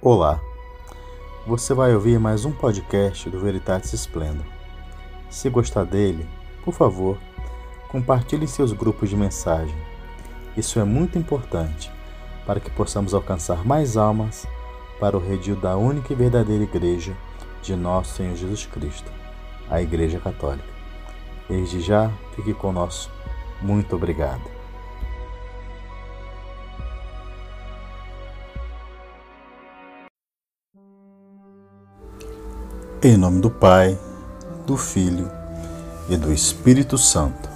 Olá, você vai ouvir mais um podcast do Veritatis Splendor. Se gostar dele, por favor, compartilhe em seus grupos de mensagem. Isso é muito importante para que possamos alcançar mais almas para o redil da única e verdadeira Igreja de nosso Senhor Jesus Cristo, a Igreja Católica. Desde já, fique conosco. Muito obrigado. Em nome do Pai, do Filho e do Espírito Santo.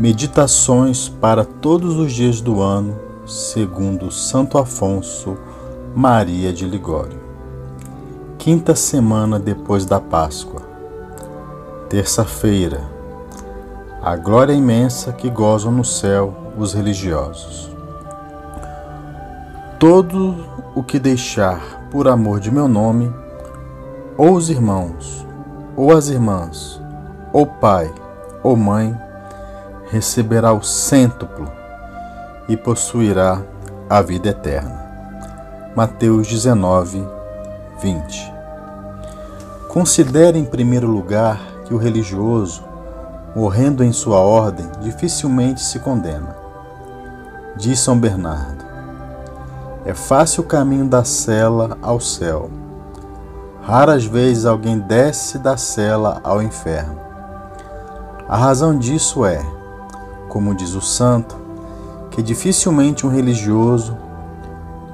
Meditações para todos os dias do ano, segundo Santo Afonso Maria de Ligório. Quinta semana depois da Páscoa. Terça-feira. A glória imensa que gozam no céu os religiosos. Todo o que deixar por amor de meu nome, ou os irmãos, ou as irmãs, ou pai, ou mãe, receberá o cêntuplo e possuirá a vida eterna. Mateus 19, 20. Considere em primeiro lugar que o religioso, morrendo em sua ordem, dificilmente se condena. Diz São Bernardo: É fácil o caminho da cela ao céu Raras vezes alguém desce da cela ao inferno. A razão disso é, como diz o santo, que dificilmente um religioso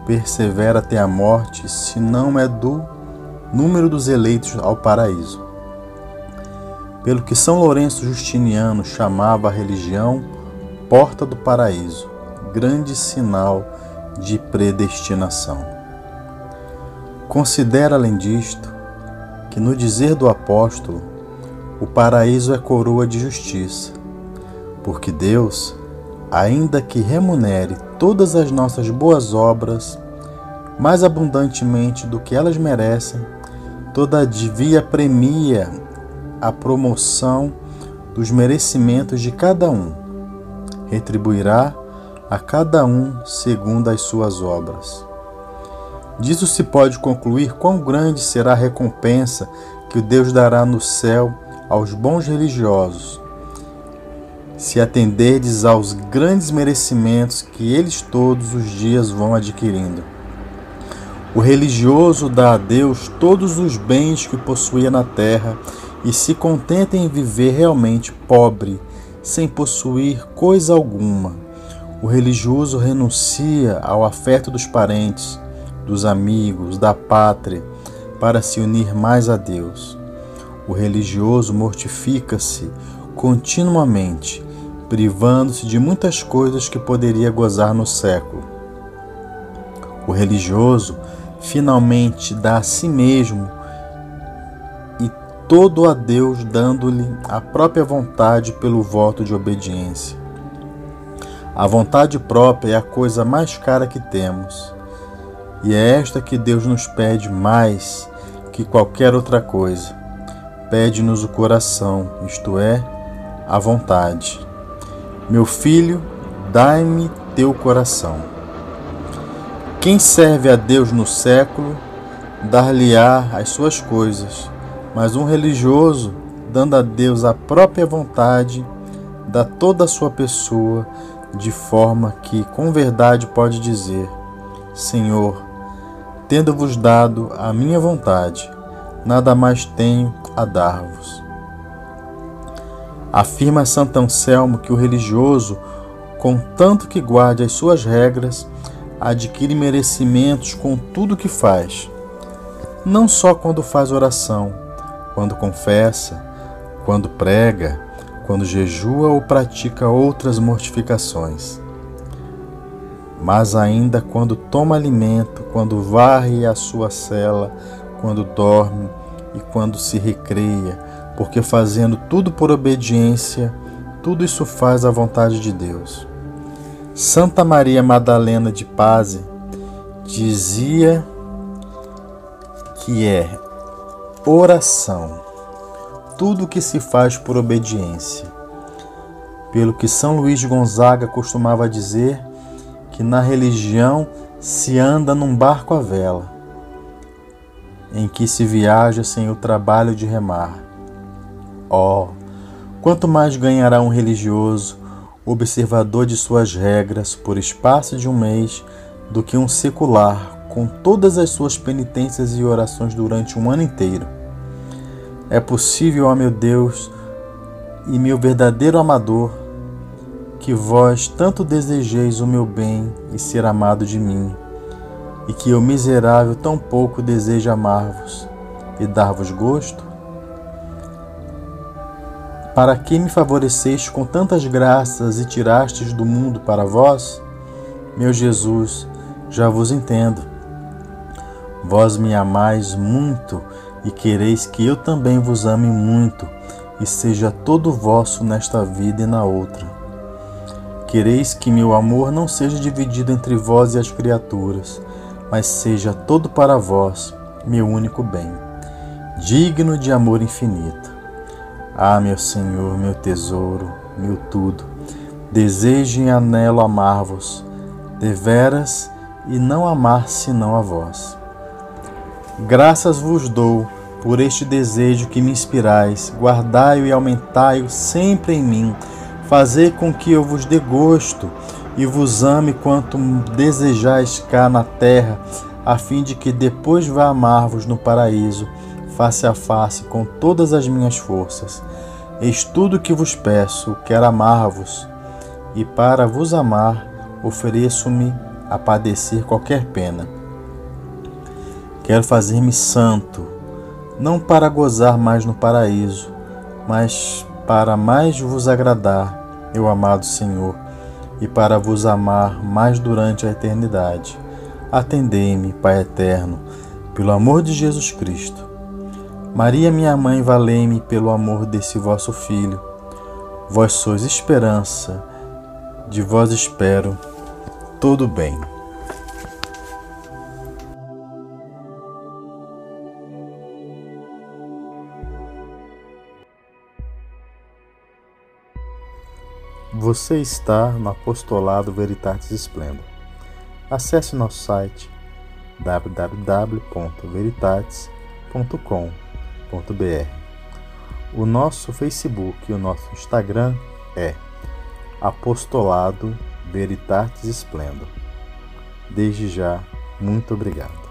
persevera até a morte se não é do número dos eleitos ao paraíso. Pelo que São Lourenço Justiniano chamava a religião porta do paraíso, grande sinal de predestinação. Considera, além disto, que no dizer do apóstolo, o paraíso é coroa de justiça, porque Deus, ainda que remunere todas as nossas boas obras mais abundantemente do que elas merecem, todavia premia a promoção dos merecimentos de cada um, retribuirá a cada um segundo as suas obras. Disso se pode concluir quão grande será a recompensa que Deus dará no céu aos bons religiosos, se atenderdes aos grandes merecimentos que eles todos os dias vão adquirindo. O religioso dá a Deus todos os bens que possuía na terra e se contenta em viver realmente pobre, sem possuir coisa alguma. O religioso renuncia ao afeto dos parentes, dos amigos, da pátria, para se unir mais a Deus. O religioso mortifica-se continuamente, privando-se de muitas coisas que poderia gozar no século. O religioso finalmente dá a si mesmo e todo a Deus, dando-lhe a própria vontade pelo voto de obediência. A vontade própria é a coisa mais cara que temos. E é esta que Deus nos pede mais que qualquer outra coisa. Pede-nos o coração, isto é, a vontade. Meu filho, dai-me teu coração. Quem serve a Deus no século, dar-lhe-á as suas coisas, mas um religioso, dando a Deus a própria vontade, dá toda a sua pessoa, de forma que com verdade pode dizer: Senhor, tendo-vos dado a minha vontade, nada mais tenho a dar-vos. Afirma Santo Anselmo que o religioso, contanto que guarde as suas regras, adquire merecimentos com tudo que faz, não só quando faz oração, quando confessa, quando prega, quando jejua ou pratica outras mortificações mas ainda quando toma alimento, quando varre a sua cela, quando dorme e quando se recreia, porque fazendo tudo por obediência, tudo isso faz a vontade de Deus. Santa Maria Madalena de Paz dizia que é oração, tudo que se faz por obediência. Pelo que São Luís de Gonzaga costumava dizer, que na religião se anda num barco à vela, em que se viaja sem o trabalho de remar. Oh, quanto mais ganhará um religioso, observador de suas regras por espaço de um mês, do que um secular com todas as suas penitências e orações durante um ano inteiro. É possível, ó meu Deus e meu verdadeiro amador, que vós tanto desejeis o meu bem e ser amado de mim, e que eu miserável tão pouco desejo amar-vos e dar-vos gosto? Para que me favoreceste com tantas graças e tirastes do mundo para vós? Meu Jesus, já vos entendo. Vós me amais muito e quereis que eu também vos ame muito e seja todo vosso nesta vida e na outra. Quereis que meu amor não seja dividido entre vós e as criaturas, mas seja todo para vós, meu único bem, digno de amor infinito. Ah, meu Senhor, meu tesouro, meu tudo, desejo e anelo amar-vos, deveras e não amar senão a vós. Graças vos dou por este desejo que me inspirais, guardai-o e aumentai-o sempre em mim, fazei com que eu vos dê gosto e vos ame quanto desejais cá na terra, a fim de que depois vá amar-vos no paraíso, face a face com todas as minhas forças. Eis tudo que vos peço, quero amar-vos, e para vos amar, ofereço-me a padecer qualquer pena. Quero fazer-me santo, não para gozar mais no paraíso, mas para mais vos agradar, meu amado Senhor, e para vos amar mais durante a eternidade. Atendei-me, Pai eterno, pelo amor de Jesus Cristo. Maria, minha mãe, valei-me pelo amor desse vosso Filho. Vós sois esperança, de vós espero todo bem. Você está no Apostolado Veritatis Splendor. Acesse nosso site www.veritatis.com.br. O nosso Facebook e o nosso Instagram é Apostolado Veritatis Splendor. Desde já, muito obrigado.